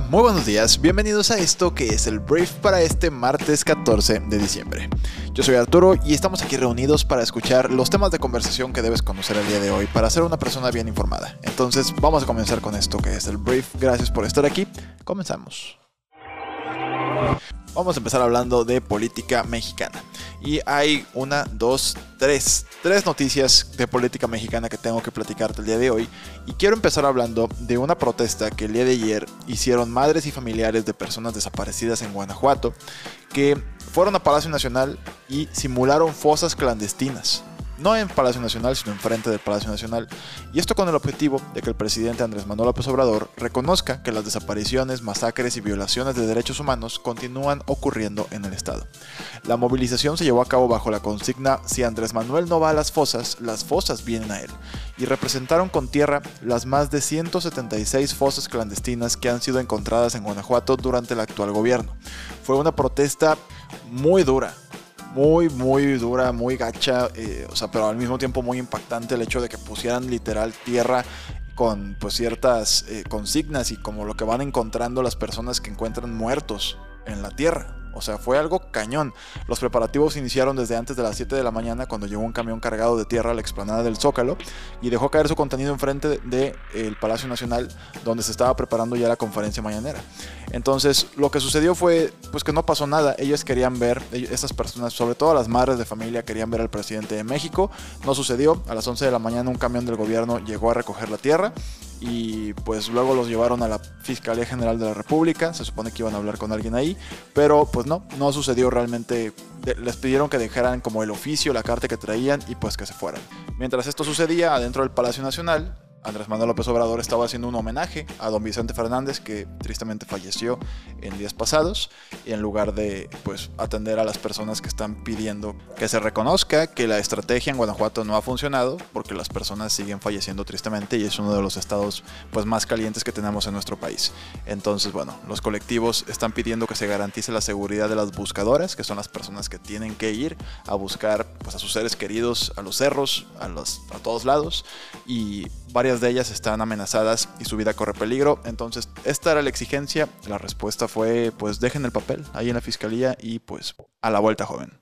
Muy buenos días, bienvenidos a esto que es el Brief para este martes 14 de diciembre. Yo soy Arturo y estamos aquí reunidos para escuchar los temas de conversación que debes conocer el día de hoy para ser una persona bien informada. Entonces vamos a comenzar con esto que es el Brief. Gracias por estar aquí. Comenzamos. Vamos a empezar hablando de política mexicana. Y hay una, dos, tres, tres noticias de política mexicana que tengo que platicarte el día de hoy. Y quiero empezar hablando de una protesta que el día de ayer hicieron madres y familiares de personas desaparecidas en Guanajuato, que fueron a Palacio Nacional y simularon fosas clandestinas no en Palacio Nacional, sino enfrente del Palacio Nacional, y esto con el objetivo de que el presidente Andrés Manuel López Obrador reconozca que las desapariciones, masacres y violaciones de derechos humanos continúan ocurriendo en el Estado. La movilización se llevó a cabo bajo la consigna Si Andrés Manuel no va a las fosas, las fosas vienen a él, y representaron con tierra las más de 176 fosas clandestinas que han sido encontradas en Guanajuato durante el actual gobierno. Fue una protesta muy dura, muy, muy dura, muy gacha, eh, o sea, pero al mismo tiempo muy impactante el hecho de que pusieran literal tierra con pues ciertas eh, consignas y como lo que van encontrando las personas que encuentran muertos en la tierra. O sea, fue algo cañón. Los preparativos iniciaron desde antes de las 7 de la mañana cuando llegó un camión cargado de tierra a la explanada del Zócalo y dejó caer su contenido enfrente del de, el Palacio Nacional donde se estaba preparando ya la conferencia mañanera. Entonces, lo que sucedió fue pues que no pasó nada. Ellos querían ver, estas personas, sobre todo las madres de familia, querían ver al presidente de México. No sucedió. A las 11 de la mañana un camión del gobierno llegó a recoger la tierra y pues luego los llevaron a la Fiscalía General de la República, se supone que iban a hablar con alguien ahí, pero pues no, no sucedió realmente, les pidieron que dejaran como el oficio, la carta que traían y pues que se fueran. Mientras esto sucedía adentro del Palacio Nacional, Andrés Manuel López Obrador estaba haciendo un homenaje a don Vicente Fernández, que tristemente falleció en días pasados, y en lugar de pues, atender a las personas que están pidiendo que se reconozca que la estrategia en Guanajuato no ha funcionado, porque las personas siguen falleciendo tristemente y es uno de los estados pues, más calientes que tenemos en nuestro país. Entonces, bueno, los colectivos están pidiendo que se garantice la seguridad de las buscadoras, que son las personas que tienen que ir a buscar pues, a sus seres queridos a los cerros, a, los, a todos lados, y varias de ellas están amenazadas y su vida corre peligro. Entonces, esta era la exigencia. La respuesta fue, pues dejen el papel ahí en la fiscalía y pues a la vuelta, joven.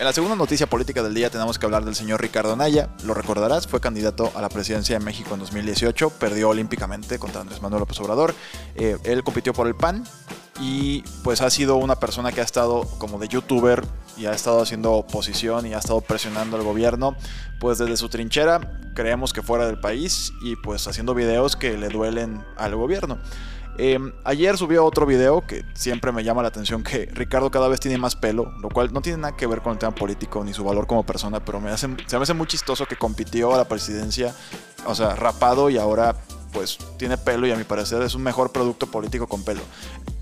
En la segunda noticia política del día tenemos que hablar del señor Ricardo Naya. Lo recordarás, fue candidato a la presidencia de México en 2018, perdió olímpicamente contra Andrés Manuel López Obrador. Eh, él compitió por el PAN y pues ha sido una persona que ha estado como de youtuber y ha estado haciendo oposición y ha estado presionando al gobierno pues desde su trinchera, creemos que fuera del país y pues haciendo videos que le duelen al gobierno. Em, ayer subió otro video que siempre me llama la atención que Ricardo cada vez tiene más pelo, lo cual no tiene nada que ver con el tema político ni su valor como persona, pero me hace, se me hace muy chistoso que compitió a la presidencia, o sea, rapado y ahora pues tiene pelo y a mi parecer es un mejor producto político con pelo.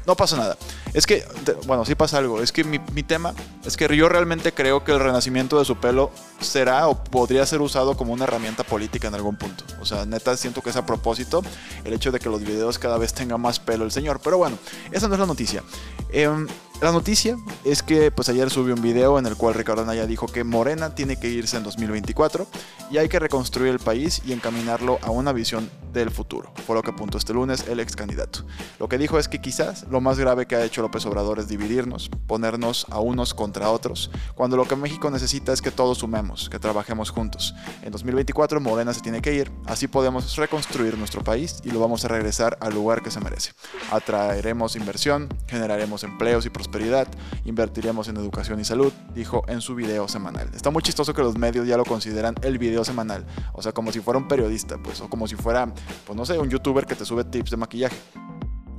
No pasa nada. Es que, bueno, sí pasa algo. Es que mi, tema es que yo realmente creo que el renacimiento de su pelo será o podría ser usado como una herramienta política en algún punto. O sea, neta, siento que es a propósito el hecho de que los videos cada vez tengan más pelo el señor. Pero bueno, esa no es la noticia. Eh, la noticia es que pues ayer subió un video en el cual Ricardo Anaya dijo que Morena tiene que irse en 2024 y hay que reconstruir el país y encaminarlo a una visión del futuro. Fue lo que apuntó este lunes el ex candidato. Lo que dijo es que quizás lo más grave que ha hecho López Obrador es dividirnos, ponernos a unos contra otros, cuando lo que México necesita es que todos sumemos, que trabajemos juntos. En 2024 Morena se tiene que ir, así podemos reconstruir nuestro país y lo vamos a regresar al lugar que se merece. Atraeremos inversión, generaremos empleos y prosperidad prosperidad, invertiremos en educación y salud, dijo en su video semanal. Está muy chistoso que los medios ya lo consideran el video semanal, o sea, como si fuera un periodista, pues, o como si fuera, pues no sé, un youtuber que te sube tips de maquillaje.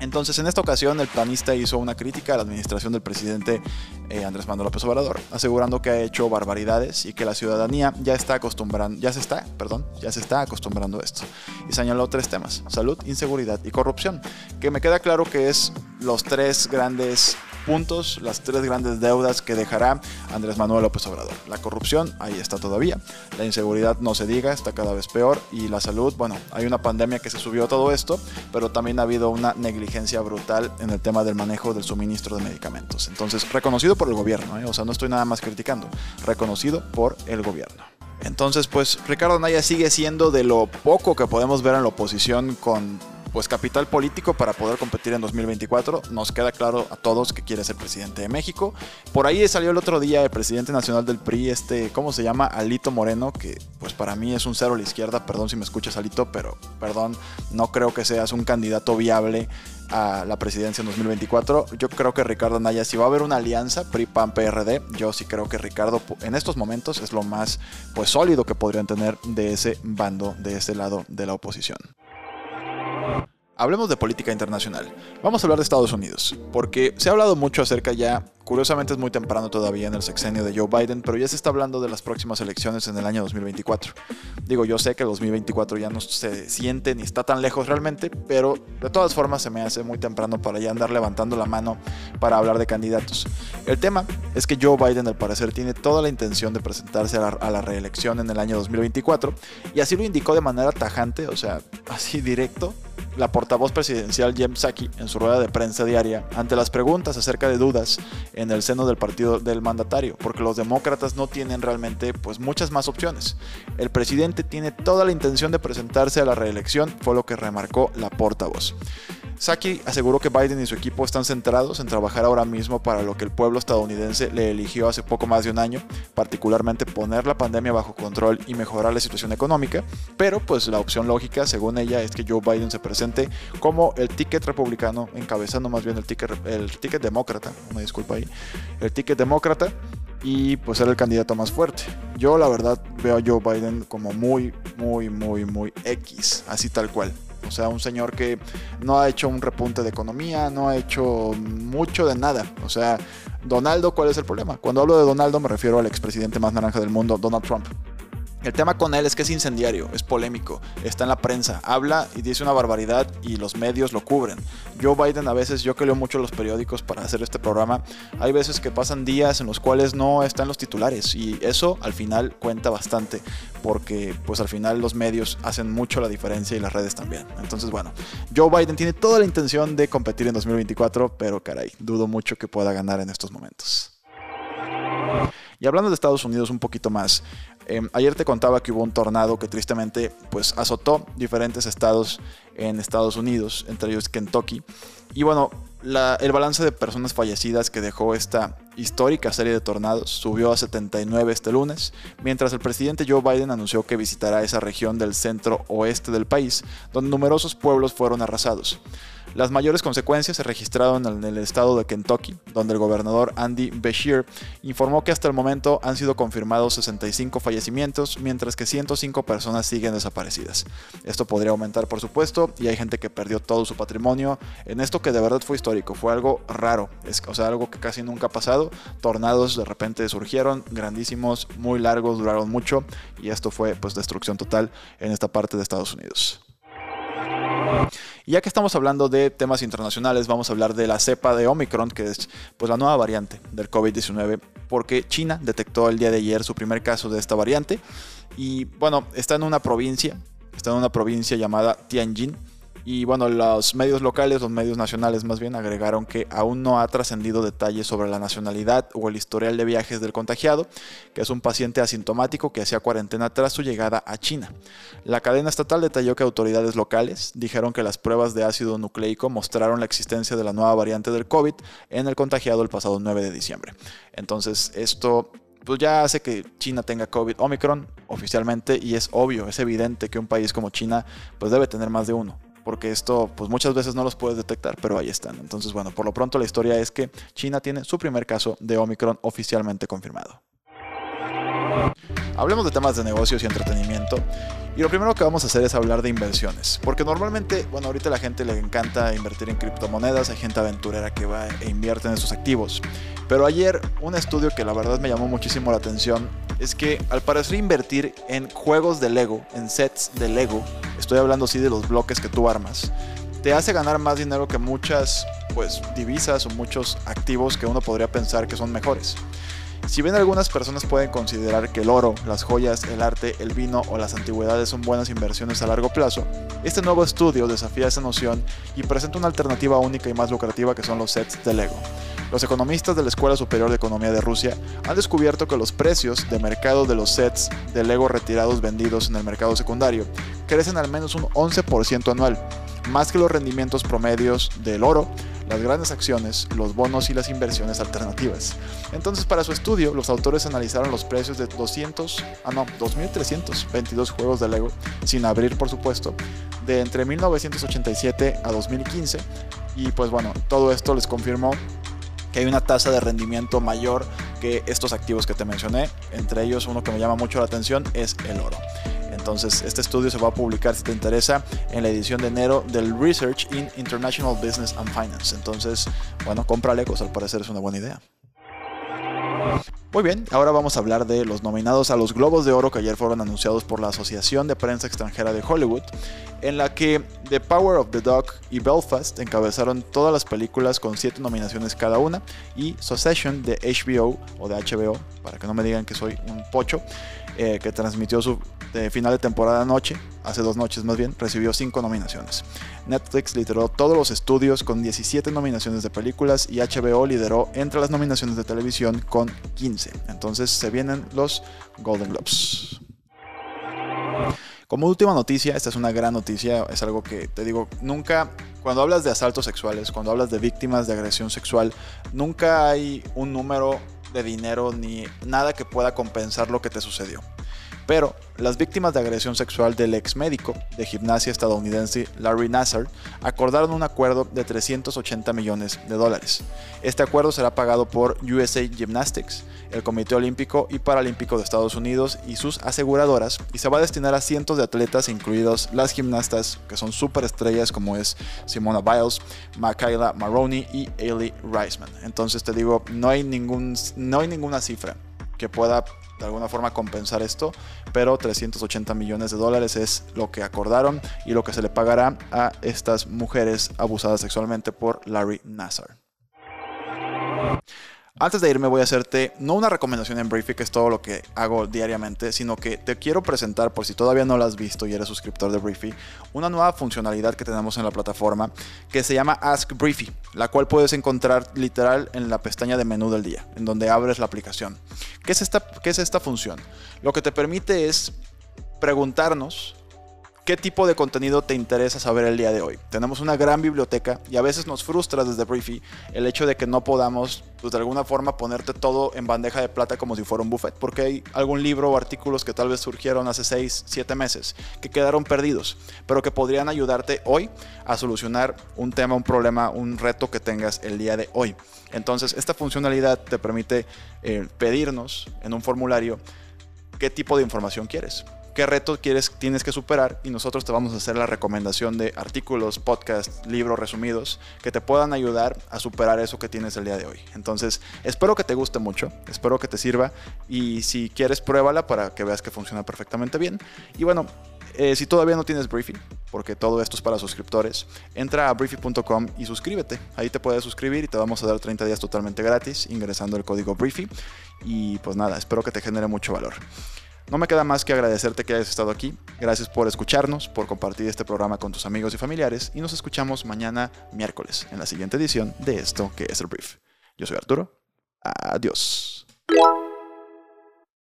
Entonces, en esta ocasión, el planista hizo una crítica a la administración del presidente eh, Andrés Manuel López Obrador, asegurando que ha hecho barbaridades y que la ciudadanía ya está acostumbrando, ya se está, perdón, ya se está acostumbrando a esto. Y señaló tres temas: salud, inseguridad y corrupción, que me queda claro que es los tres grandes puntos, las tres grandes deudas que dejará Andrés Manuel López Obrador. La corrupción, ahí está todavía. La inseguridad no se diga, está cada vez peor. Y la salud, bueno, hay una pandemia que se subió a todo esto, pero también ha habido una negligencia brutal en el tema del manejo del suministro de medicamentos. Entonces, reconocido por el gobierno, ¿eh? o sea, no estoy nada más criticando, reconocido por el gobierno. Entonces, pues Ricardo Naya sigue siendo de lo poco que podemos ver en la oposición con pues capital político para poder competir en 2024. Nos queda claro a todos que quiere ser presidente de México. Por ahí salió el otro día el presidente nacional del PRI, este, ¿cómo se llama? Alito Moreno, que pues para mí es un cero a la izquierda, perdón si me escuchas Alito, pero perdón, no creo que seas un candidato viable a la presidencia en 2024. Yo creo que Ricardo Naya, si va a haber una alianza PRI-PAN-PRD, yo sí creo que Ricardo en estos momentos es lo más pues sólido que podrían tener de ese bando, de ese lado de la oposición. Hablemos de política internacional. Vamos a hablar de Estados Unidos, porque se ha hablado mucho acerca ya, curiosamente es muy temprano todavía en el sexenio de Joe Biden, pero ya se está hablando de las próximas elecciones en el año 2024. Digo, yo sé que el 2024 ya no se siente ni está tan lejos realmente, pero de todas formas se me hace muy temprano para ya andar levantando la mano para hablar de candidatos. El tema es que Joe Biden al parecer tiene toda la intención de presentarse a la, reelección en el año 2024 y así lo indicó de manera tajante, o sea, así directo la portavoz presidencial Jem Psaki en su rueda de prensa diaria ante las preguntas acerca de dudas en el seno del partido del mandatario, porque los demócratas no tienen realmente pues muchas más opciones. El presidente tiene toda la intención de presentarse a la reelección, fue lo que remarcó la portavoz. Saki aseguró que Biden y su equipo están centrados en trabajar ahora mismo para lo que el pueblo estadounidense le eligió hace poco más de un año, particularmente poner la pandemia bajo control y mejorar la situación económica, pero pues la opción lógica, según ella, es que Joe Biden se presente como el ticket republicano, encabezando más bien el ticket, el ticket demócrata, me disculpa ahí, el ticket demócrata y pues ser el candidato más fuerte. Yo la verdad veo a Joe Biden como muy, muy, muy, muy X, así tal cual. O sea, un señor que no ha hecho un repunte de economía, no ha hecho mucho de nada. O sea, Donaldo, ¿cuál es el problema? Cuando hablo de Donaldo me refiero al expresidente más naranja del mundo, Donald Trump. El tema con él es que es incendiario, es polémico, está en la prensa, habla y dice una barbaridad y los medios lo cubren. Joe Biden a veces, yo que leo mucho los periódicos para hacer este programa, hay veces que pasan días en los cuales no están los titulares y eso al final cuenta bastante porque pues al final los medios hacen mucho la diferencia y las redes también. Entonces bueno, Joe Biden tiene toda la intención de competir en 2024, pero caray, dudo mucho que pueda ganar en estos momentos. Y hablando de Estados Unidos un poquito más, eh, ayer te contaba que hubo un tornado que tristemente pues azotó diferentes estados en Estados Unidos, entre ellos Kentucky. Y bueno, el balance de personas fallecidas que dejó esta histórica serie de tornados subió a 79 este lunes, mientras el presidente Joe Biden anunció que visitará esa región del centro oeste del país, donde numerosos pueblos fueron arrasados. Las mayores consecuencias se registraron en el estado de Kentucky, donde el gobernador Andy Beshear informó que hasta el momento han sido confirmados 65 fallecimientos, mientras que 105 personas siguen desaparecidas. Esto podría aumentar, por supuesto, y hay gente que perdió todo su patrimonio en esto que de verdad fue histórico, fue algo raro, es, o sea, algo que casi nunca ha pasado. Tornados de repente surgieron, grandísimos, muy largos, duraron mucho, y esto fue pues destrucción total en esta parte de Estados Unidos. Ya que estamos hablando de temas internacionales, vamos a hablar de la cepa de Omicron, que es pues la nueva variante del COVID-19, porque China detectó el día de ayer su primer caso de esta variante y bueno, está en una provincia, está en una provincia llamada Tianjin y bueno, los medios locales, los medios nacionales más bien, agregaron que aún no ha trascendido detalles sobre la nacionalidad o el historial de viajes del contagiado, que es un paciente asintomático que hacía cuarentena tras su llegada a China. La cadena estatal detalló que autoridades locales dijeron que las pruebas de ácido nucleico mostraron la existencia de la nueva variante del COVID en el contagiado el pasado 9 de diciembre. Entonces, esto pues ya hace que China tenga COVID Omicron oficialmente y es obvio, es evidente que un país como China pues debe tener más de uno porque esto pues muchas veces no los puedes detectar, pero ahí están. Entonces, bueno, por lo pronto la historia es que China tiene su primer caso de Omicron oficialmente confirmado. Hablemos de temas de negocios y entretenimiento. Y lo primero que vamos a hacer es hablar de inversiones. Porque normalmente, bueno, ahorita a la gente le encanta invertir en criptomonedas, hay gente aventurera que va e invierte en esos activos. Pero ayer un estudio que la verdad me llamó muchísimo la atención es que al parecer invertir en juegos de Lego, en sets de Lego, estoy hablando así de los bloques que tú armas, te hace ganar más dinero que muchas pues divisas o muchos activos que uno podría pensar que son mejores. Si bien algunas personas pueden considerar que el oro, las joyas, el arte, el vino o las antigüedades son buenas inversiones a largo plazo, este nuevo estudio desafía esa noción y presenta una alternativa única y más lucrativa que son los sets de Lego. Los economistas de la Escuela Superior de Economía de Rusia han descubierto que los precios de mercado de los sets de Lego retirados vendidos en el mercado secundario crecen al menos un 11% anual, más que los rendimientos promedios del oro, las grandes acciones, los bonos y las inversiones alternativas. Entonces, para su estudio, los autores analizaron los precios de 200, ah no, 2322 juegos de Lego, sin abrir por supuesto, de entre 1987 a 2015. Y pues bueno, todo esto les confirmó que hay una tasa de rendimiento mayor que estos activos que te mencioné. Entre ellos, uno que me llama mucho la atención es el oro. Entonces, este estudio se va a publicar, si te interesa, en la edición de enero del Research in International Business and Finance. Entonces, bueno, compra Legos, al parecer es una buena idea. Muy bien, ahora vamos a hablar de los nominados a los Globos de Oro que ayer fueron anunciados por la Asociación de Prensa Extranjera de Hollywood, en la que The Power of the Dog y Belfast encabezaron todas las películas con 7 nominaciones cada una, y Succession de HBO o de HBO, para que no me digan que soy un pocho, eh, que transmitió su de final de temporada noche, hace dos noches más bien, recibió cinco nominaciones. Netflix lideró todos los estudios con 17 nominaciones de películas y HBO lideró entre las nominaciones de televisión con 15. Entonces se vienen los Golden Globes. Como última noticia, esta es una gran noticia, es algo que te digo, nunca, cuando hablas de asaltos sexuales, cuando hablas de víctimas de agresión sexual, nunca hay un número de dinero ni nada que pueda compensar lo que te sucedió. Pero las víctimas de agresión sexual del ex médico de gimnasia estadounidense Larry Nassar acordaron un acuerdo de 380 millones de dólares. Este acuerdo será pagado por USA Gymnastics, el Comité Olímpico y Paralímpico de Estados Unidos y sus aseguradoras y se va a destinar a cientos de atletas, incluidos las gimnastas que son superestrellas como es Simona Biles, Michaela Maroney y Ailey Reisman. Entonces te digo, no hay, ningún, no hay ninguna cifra que pueda de alguna forma compensar esto, pero 380 millones de dólares es lo que acordaron y lo que se le pagará a estas mujeres abusadas sexualmente por Larry Nassar. Antes de irme voy a hacerte no una recomendación en Briefy, que es todo lo que hago diariamente, sino que te quiero presentar, por si todavía no lo has visto y eres suscriptor de Briefy, una nueva funcionalidad que tenemos en la plataforma que se llama Ask Briefy, la cual puedes encontrar literal en la pestaña de menú del día, en donde abres la aplicación. ¿Qué es esta, qué es esta función? Lo que te permite es preguntarnos ¿Qué tipo de contenido te interesa saber el día de hoy? Tenemos una gran biblioteca y a veces nos frustra desde Briefy el hecho de que no podamos, pues, de alguna forma, ponerte todo en bandeja de plata como si fuera un buffet, porque hay algún libro o artículos que tal vez surgieron hace 6, 7 meses, que quedaron perdidos, pero que podrían ayudarte hoy a solucionar un tema, un problema, un reto que tengas el día de hoy. Entonces, esta funcionalidad te permite eh, pedirnos en un formulario qué tipo de información quieres qué reto quieres, tienes que superar y nosotros te vamos a hacer la recomendación de artículos, podcasts, libros resumidos que te puedan ayudar a superar eso que tienes el día de hoy. Entonces, espero que te guste mucho, espero que te sirva y si quieres pruébala para que veas que funciona perfectamente bien. Y bueno, eh, si todavía no tienes Briefy, porque todo esto es para suscriptores, entra a briefy.com y suscríbete. Ahí te puedes suscribir y te vamos a dar 30 días totalmente gratis ingresando el código Briefy. Y pues nada, espero que te genere mucho valor. No me queda más que agradecerte que hayas estado aquí. Gracias por escucharnos, por compartir este programa con tus amigos y familiares y nos escuchamos mañana miércoles en la siguiente edición de esto que es el brief. Yo soy Arturo. Adiós.